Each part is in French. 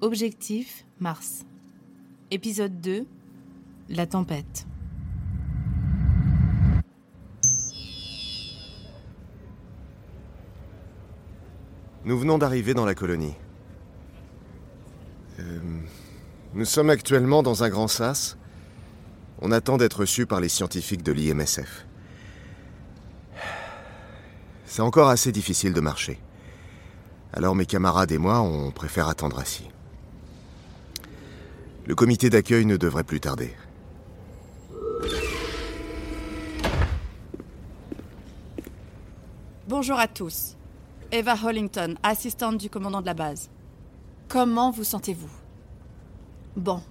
Objectif Mars. Épisode 2 La tempête. Nous venons d'arriver dans la colonie. Euh, nous sommes actuellement dans un grand sas. On attend d'être reçus par les scientifiques de l'IMSF. C'est encore assez difficile de marcher. Alors mes camarades et moi, on préfère attendre assis. Le comité d'accueil ne devrait plus tarder. Bonjour à tous. Eva Hollington, assistante du commandant de la base. Comment vous sentez-vous? Bon,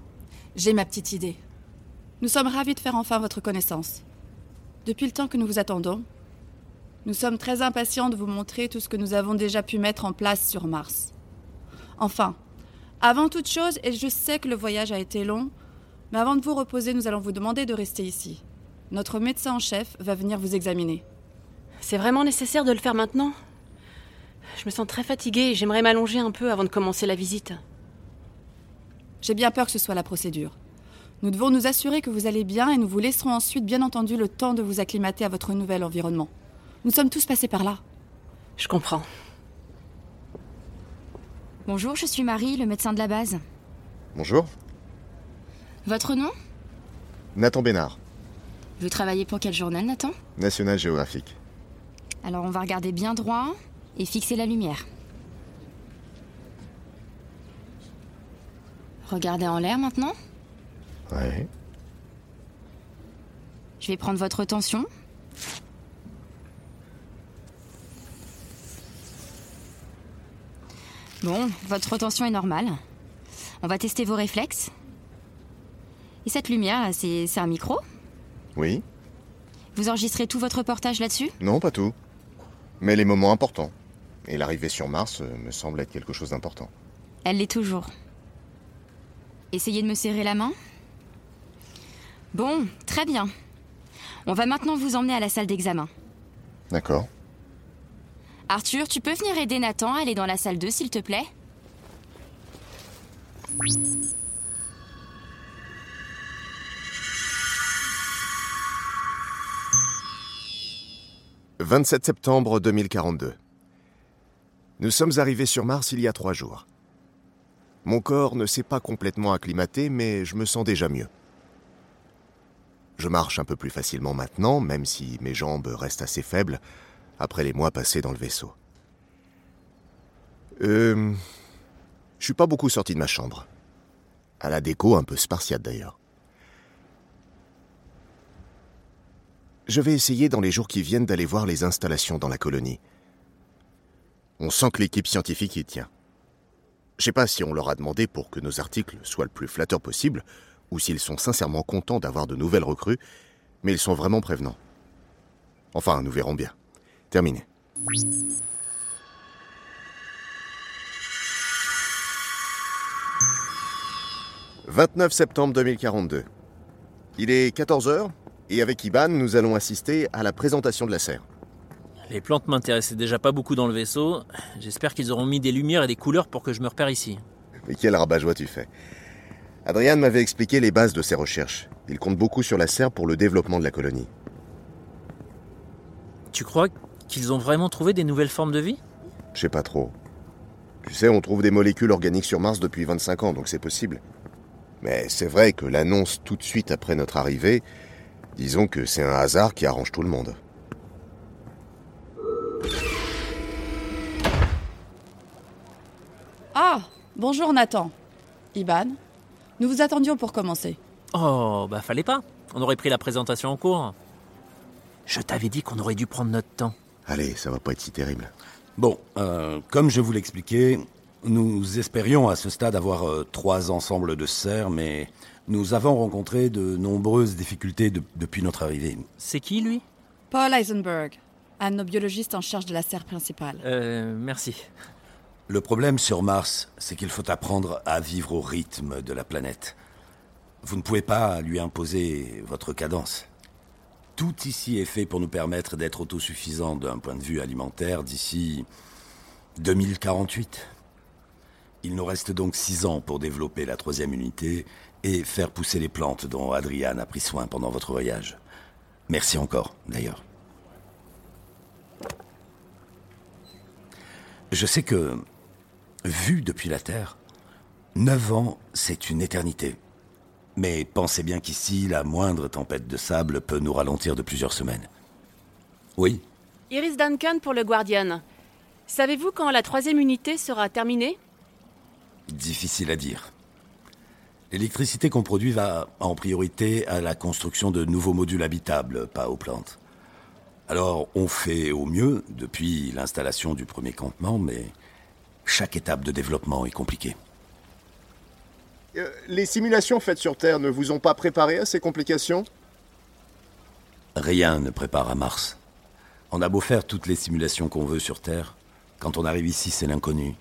j'ai ma petite idée. Nous sommes ravis de faire enfin votre connaissance. Depuis le temps que nous vous attendons, nous sommes très impatients de vous montrer tout ce que nous avons déjà pu mettre en place sur Mars. Enfin, avant toute chose, et je sais que le voyage a été long, mais avant de vous reposer, nous allons vous demander de rester ici. Notre médecin en chef va venir vous examiner. C'est vraiment nécessaire de le faire maintenant Je me sens très fatiguée et j'aimerais m'allonger un peu avant de commencer la visite. J'ai bien peur que ce soit la procédure. Nous devons nous assurer que vous allez bien et nous vous laisserons ensuite, bien entendu, le temps de vous acclimater à votre nouvel environnement. Nous sommes tous passés par là. Je comprends. Bonjour, je suis Marie, le médecin de la base. Bonjour, Votre nom? Nathan Bénard, Vous travaillez pour quel journal, Nathan? National Geographic. Alors on va regarder bien droit et fixer la lumière. Regardez en l'air maintenant. Ouais. Je vais prendre votre tension. Bon, votre tension est normale. On va tester vos réflexes. Et cette lumière, c'est un micro? Oui Vous enregistrez tout votre reportage là-dessus? Non, pas tout. Mais les moments importants. Et l'arrivée sur Mars euh, me semble être quelque chose d'important. Elle l'est toujours. Essayez de me serrer la main? Bon, très bien. On va maintenant vous emmener à la salle d'examen. D'accord. Arthur, tu peux venir aider Nathan à aller dans la salle 2, s'il te plaît « 27 septembre 2042. Nous sommes arrivés sur Mars il y a trois jours. Mon corps ne s'est pas complètement acclimaté, mais je me sens déjà mieux. Je marche un peu plus facilement maintenant, même si mes jambes restent assez faibles après les mois passés dans le vaisseau. Euh. Je suis pas beaucoup sorti de ma chambre. À la déco un peu spartiate d'ailleurs. Je vais essayer dans les jours qui viennent d'aller voir les installations dans la colonie. On sent que l'équipe scientifique y tient. Je sais pas si on leur a demandé pour que nos articles soient le plus flatteurs possible, ou s'ils sont sincèrement contents d'avoir de nouvelles recrues, mais ils sont vraiment prévenants. Enfin, nous verrons bien. Terminé. « 29 septembre 2042. Il est 14h, et avec Iban, nous allons assister à la présentation de la serre. Les plantes m'intéressaient déjà pas beaucoup dans le vaisseau. J'espère qu'ils auront mis des lumières et des couleurs pour que je me repère ici. Mais quel rabat-joie tu fais. Adrian m'avait expliqué les bases de ses recherches. Il compte beaucoup sur la serre pour le développement de la colonie. Tu crois qu'ils ont vraiment trouvé des nouvelles formes de vie? Je sais pas trop. Tu sais, on trouve des molécules organiques sur Mars depuis 25 ans, donc c'est possible. Mais c'est vrai que l'annonce tout de suite après notre arrivée, disons que c'est un hasard qui arrange tout le monde. Ah, bonjour Nathan. Iban, nous vous attendions pour commencer. Oh, bah fallait pas. On aurait pris la présentation en cours. Je t'avais dit qu'on aurait dû prendre notre temps. Allez, ça va pas être si terrible. Bon, euh, comme je vous l'expliquais, nous espérions à ce stade avoir euh, trois ensembles de serres, mais nous avons rencontré de nombreuses difficultés de- depuis notre arrivée. C'est qui, lui? Paul Eisenberg, un de nos biologistes en charge de la serre principale. Euh, merci. Le problème sur Mars, c'est qu'il faut apprendre à vivre au rythme de la planète. Vous ne pouvez pas lui imposer votre cadence. Tout ici est fait pour nous permettre d'être autosuffisants d'un point de vue alimentaire d'ici 2048. Il nous reste donc six ans pour développer la troisième unité et faire pousser les plantes dont Adrian a pris soin pendant votre voyage. Merci encore, d'ailleurs. Je sais que, vu depuis la Terre, neuf ans, c'est une éternité. Mais pensez bien qu'ici, la moindre tempête de sable peut nous ralentir de plusieurs semaines. Oui, Iris Duncan pour le Guardian. Savez-vous quand la troisième unité sera terminée? Difficile à dire. L'électricité qu'on produit va en priorité à la construction de nouveaux modules habitables, pas aux plantes. Alors, on fait au mieux depuis l'installation du premier campement, mais chaque étape de développement est compliquée. Euh, les simulations faites sur Terre ne vous ont pas préparé à ces complications? Rien ne prépare à Mars. On a beau faire toutes les simulations qu'on veut sur Terre, quand on arrive ici, c'est l'inconnu.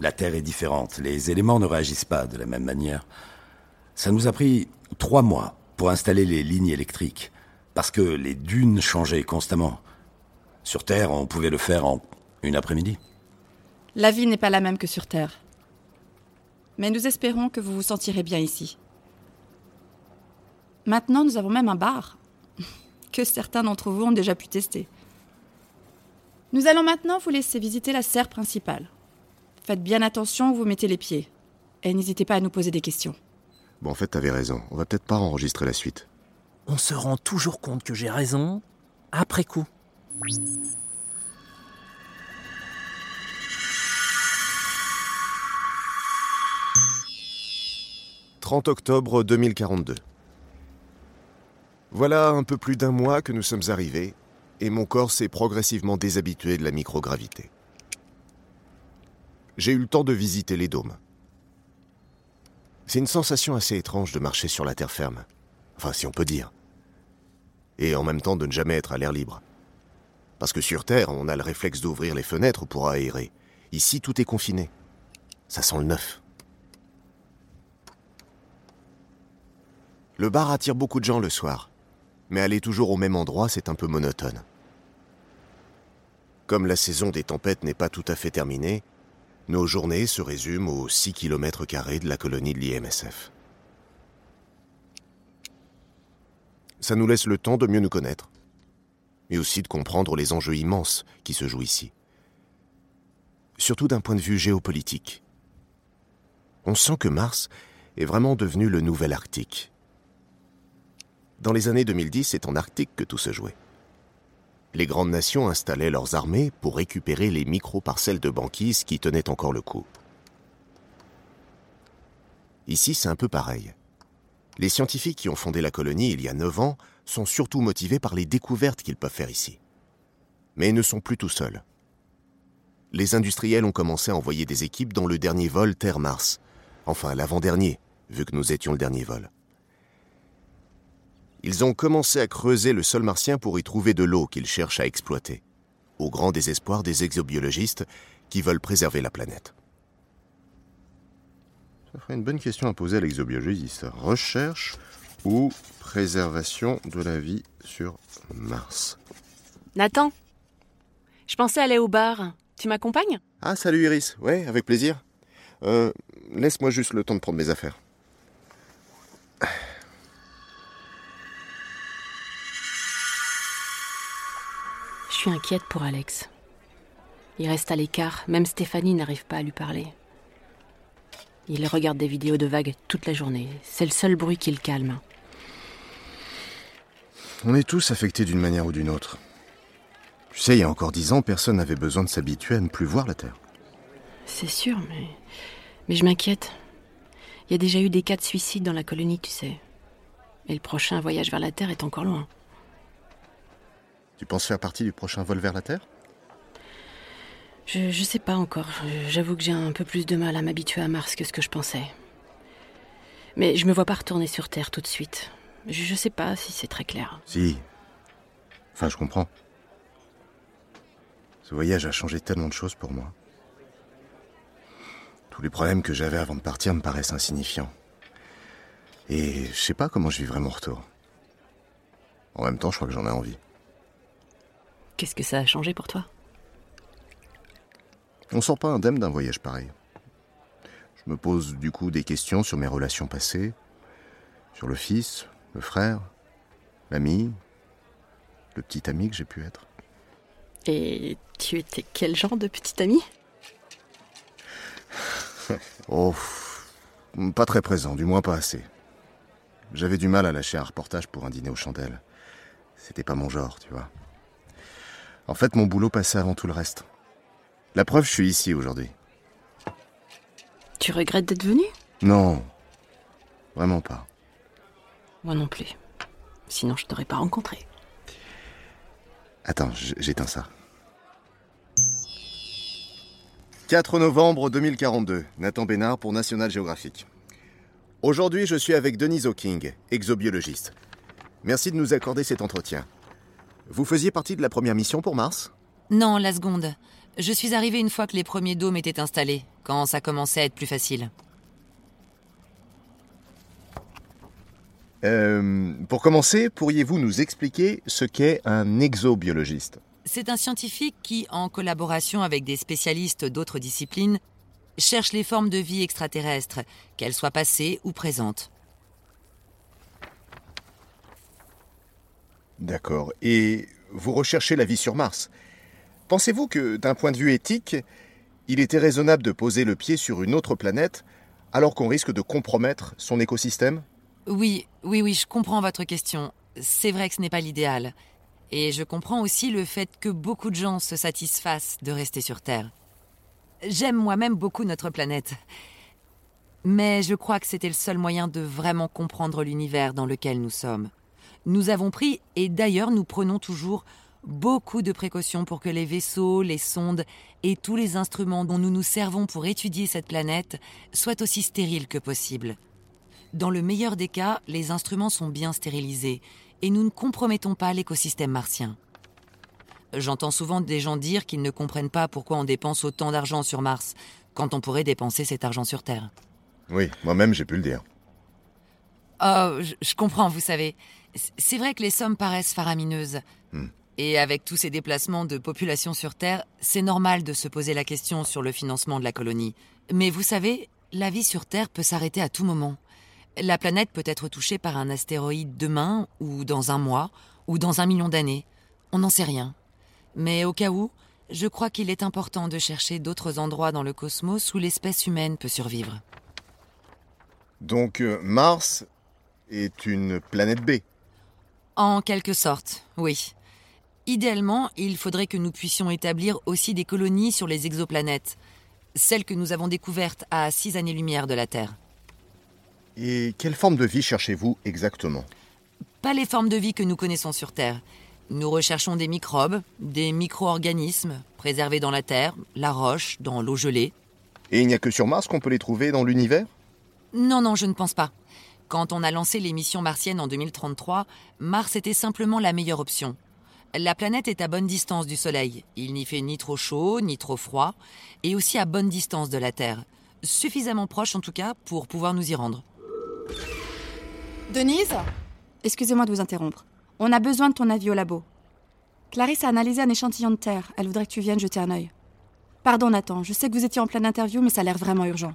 La Terre est différente, les éléments ne réagissent pas de la même manière. Ça nous a pris trois mois pour installer les lignes électriques, parce que les dunes changeaient constamment. Sur Terre, on pouvait le faire en une après-midi. La vie n'est pas la même que sur Terre. Mais nous espérons que vous vous sentirez bien ici. Maintenant, nous avons même un bar que certains d'entre vous ont déjà pu tester. Nous allons maintenant vous laisser visiter la serre principale. Faites bien attention où vous mettez les pieds. Et n'hésitez pas à nous poser des questions. Bon, en fait, t'avais raison. On va peut-être pas enregistrer la suite. On se rend toujours compte que j'ai raison après coup. 30 octobre 2042. Voilà un peu plus d'un mois que nous sommes arrivés, et mon corps s'est progressivement déshabitué de la microgravité. J'ai eu le temps de visiter les dômes. C'est une sensation assez étrange de marcher sur la terre ferme, enfin si on peut dire, et en même temps de ne jamais être à l'air libre. Parce que sur Terre, on a le réflexe d'ouvrir les fenêtres pour aérer. Ici, tout est confiné. Ça sent le neuf. Le bar attire beaucoup de gens le soir, mais aller toujours au même endroit, c'est un peu monotone. Comme la saison des tempêtes n'est pas tout à fait terminée, nos journées se résument aux 6 km de la colonie de l'IMSF. Ça nous laisse le temps de mieux nous connaître, mais aussi de comprendre les enjeux immenses qui se jouent ici. Surtout d'un point de vue géopolitique. On sent que Mars est vraiment devenu le nouvel Arctique. Dans les années 2010, c'est en Arctique que tout se jouait. Les grandes nations installaient leurs armées pour récupérer les micro-parcelles de banquise qui tenaient encore le coup. Ici, c'est un peu pareil. Les scientifiques qui ont fondé la colonie il y a 9 ans sont surtout motivés par les découvertes qu'ils peuvent faire ici. Mais ils ne sont plus tout seuls. Les industriels ont commencé à envoyer des équipes dans le dernier vol Terre-Mars. Enfin, l'avant-dernier, vu que nous étions le dernier vol. Ils ont commencé à creuser le sol martien pour y trouver de l'eau qu'ils cherchent à exploiter, au grand désespoir des exobiologistes qui veulent préserver la planète. Ça ferait une bonne question à poser à l'exobiologiste. Recherche ou préservation de la vie sur Mars Nathan Je pensais aller au bar. Tu m'accompagnes? Ah, salut Iris. Ouais, avec plaisir. Euh, laisse-moi juste le temps de prendre mes affaires. Suis inquiète pour Alex. Il reste à l'écart, même Stéphanie n'arrive pas à lui parler. Il regarde des vidéos de vagues toute la journée. C'est le seul bruit qui le calme. On est tous affectés d'une manière ou d'une autre. Tu sais, il y a encore dix ans, personne n'avait besoin de s'habituer à ne plus voir la Terre. C'est sûr, mais. Mais je m'inquiète. Il y a déjà eu des cas de suicide dans la colonie, tu sais. Et le prochain voyage vers la Terre est encore loin. Tu penses faire partie du prochain vol vers la Terre? Je, je sais pas encore. J'avoue que j'ai un peu plus de mal à m'habituer à Mars que ce que je pensais. Mais je me vois pas retourner sur Terre tout de suite. Je, je sais pas si c'est très clair. Si. Enfin, je comprends. Ce voyage a changé tellement de choses pour moi. Tous les problèmes que j'avais avant de partir me paraissent insignifiants. Et je sais pas comment je vivrai mon retour. En même temps, je crois que j'en ai envie. Qu'est-ce que ça a changé pour toi? On sort pas indemne d'un voyage pareil. Je me pose du coup des questions sur mes relations passées, sur le fils, le frère, l'ami, le petit ami que j'ai pu être. Et tu étais quel genre de petit ami? Oh, pas très présent, du moins pas assez. J'avais du mal à lâcher un reportage pour un dîner aux chandelles. C'était pas mon genre, tu vois. En fait, mon boulot passait avant tout le reste. La preuve, je suis ici aujourd'hui. Tu regrettes d'être venu? Non, vraiment pas. Moi non plus. Sinon, je t'aurais pas rencontré. Attends, j'éteins ça. 4 novembre 2042, Nathan Bénard pour National Geographic. Aujourd'hui, je suis avec Denise Hawking, exobiologiste. Merci de nous accorder cet entretien. Vous faisiez partie de la première mission pour Mars Non, la seconde. Je suis arrivée une fois que les premiers dômes étaient installés, quand ça commençait à être plus facile. Euh, Pour commencer, pourriez-vous nous expliquer ce qu'est un exobiologiste C'est un scientifique qui, en collaboration avec des spécialistes d'autres disciplines, cherche les formes de vie extraterrestres, qu'elles soient passées ou présentes. D'accord. Et vous recherchez la vie sur Mars. Pensez-vous que, d'un point de vue éthique, il était raisonnable de poser le pied sur une autre planète alors qu'on risque de compromettre son écosystème? Oui, oui, oui, je comprends votre question. C'est vrai que ce n'est pas l'idéal. Et je comprends aussi le fait que beaucoup de gens se satisfassent de rester sur Terre. J'aime moi-même beaucoup notre planète. Mais je crois que c'était le seul moyen de vraiment comprendre l'univers dans lequel nous sommes. Nous avons pris, et d'ailleurs nous prenons toujours, beaucoup de précautions pour que les vaisseaux, les sondes et tous les instruments dont nous nous servons pour étudier cette planète soient aussi stériles que possible. Dans le meilleur des cas, les instruments sont bien stérilisés et nous ne compromettons pas l'écosystème martien. J'entends souvent des gens dire qu'ils ne comprennent pas pourquoi on dépense autant d'argent sur Mars quand on pourrait dépenser cet argent sur Terre. Oui, moi-même j'ai pu le dire. Oh, je, je comprends, vous savez. C'est vrai que les sommes paraissent faramineuses. Hmm. Et avec tous ces déplacements de population sur Terre, c'est normal de se poser la question sur le financement de la colonie. Mais vous savez, la vie sur Terre peut s'arrêter à tout moment. La planète peut être touchée par un astéroïde demain, ou dans un mois, ou dans un million d'années. On n'en sait rien. Mais au cas où, je crois qu'il est important de chercher d'autres endroits dans le cosmos où l'espèce humaine peut survivre. Donc euh, Mars est une planète B. En quelque sorte, oui. Idéalement, il faudrait que nous puissions établir aussi des colonies sur les exoplanètes, celles que nous avons découvertes à six années-lumière de la Terre. Et quelle forme de vie cherchez-vous exactement? Pas les formes de vie que nous connaissons sur Terre. Nous recherchons des microbes, des micro-organismes préservés dans la Terre, la roche, dans l'eau gelée. Et il n'y a que sur Mars qu'on peut les trouver dans l'univers? Non, non, je ne pense pas. Quand on a lancé les missions martiennes en 2033, Mars était simplement la meilleure option. La planète est à bonne distance du Soleil. Il n'y fait ni trop chaud, ni trop froid, et aussi à bonne distance de la Terre. Suffisamment proche en tout cas pour pouvoir nous y rendre. Denise? Excusez-moi de vous interrompre. On a besoin de ton avis au labo. Clarisse a analysé un échantillon de terre. Elle voudrait que tu viennes jeter un œil. Pardon, Nathan, je sais que vous étiez en pleine interview, mais ça a l'air vraiment urgent.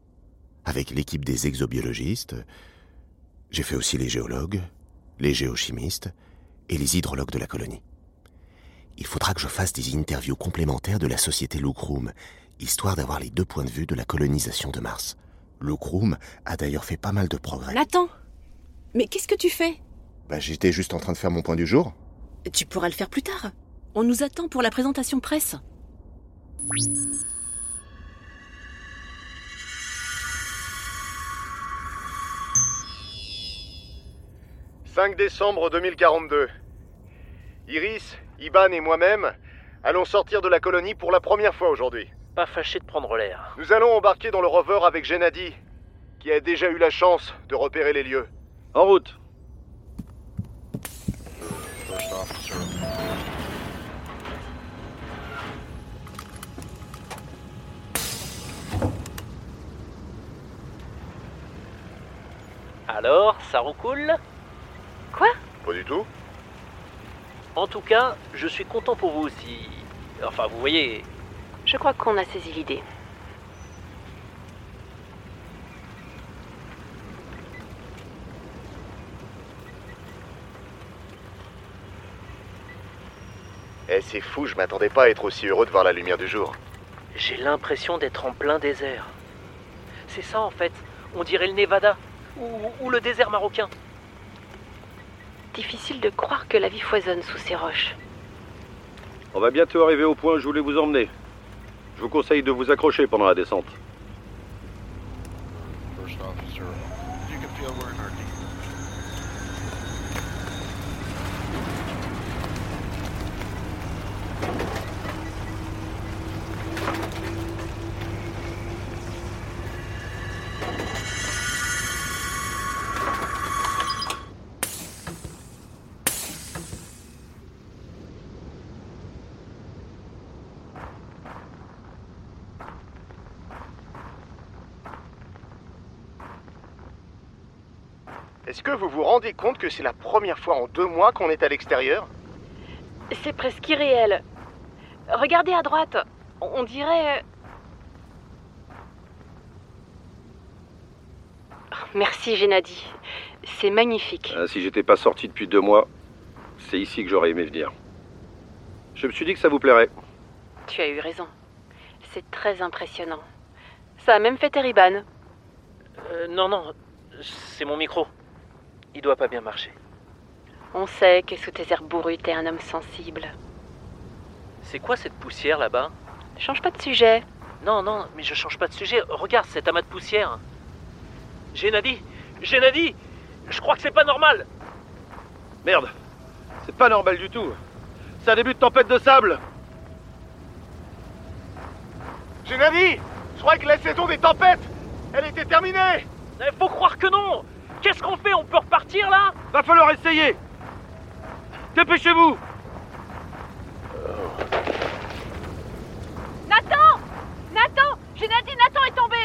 avec l'équipe des exobiologistes. J'ai fait aussi les géologues, les géochimistes et les hydrologues de la colonie. Il faudra que je fasse des interviews complémentaires de la société Lucroom, histoire d'avoir les deux points de vue de la colonisation de Mars. Lucroom a d'ailleurs fait pas mal de progrès. Nathan Mais qu'est-ce que tu fais? Bah, J'étais juste en train de faire mon point du jour. Tu pourras le faire plus tard. On nous attend pour la présentation presse. 5 décembre 2042. Iris, Iban et moi-même allons sortir de la colonie pour la première fois aujourd'hui. Pas fâché de prendre l'air. Nous allons embarquer dans le rover avec Gennady, qui a déjà eu la chance de repérer les lieux. En route. Alors, ça roucoule Quoi Pas du tout. En tout cas, je suis content pour vous aussi. Enfin, vous voyez, Je crois qu'on a saisi l'idée. Eh, c'est fou, je m'attendais pas à être aussi heureux de voir la lumière du jour. j'ai l'impression d'être en plein désert. C'est ça en fait, on dirait le Nevada ou, ou le désert marocain. Difficile de croire que la vie foisonne sous ces roches. On va bientôt arriver au point où je voulais vous emmener. Je vous conseille de vous accrocher pendant la descente. Est-ce que vous vous rendez compte que c'est la première fois en deux mois qu'on est à l'extérieur? C'est presque irréel. Regardez à droite. On dirait. Merci Gennady. C'est magnifique. Ah, si j'étais pas sorti depuis deux mois, c'est ici que j'aurais aimé venir. Je me suis dit que ça vous plairait. Tu as eu raison. C'est très impressionnant. Ça a même fait Terriban. Euh, non, non, c'est mon micro. Il doit pas bien marcher. On sait que sous tes airs bourrus, t'es un homme sensible. C'est quoi cette poussière là-bas? Change pas de sujet. Non, non, mais je change pas de sujet. Regarde cet amas de poussière. Gennady Gennady Je crois que c'est pas normal Merde, c'est pas normal du tout. C'est un début de tempête de sable. Gennady Je crois que la saison des tempêtes, elle était terminée Il faut croire que non Qu'est-ce qu'on fait On peut repartir là Va falloir essayer. Dépêchez-vous. Nathan Nathan J'ai Nathan est tombé.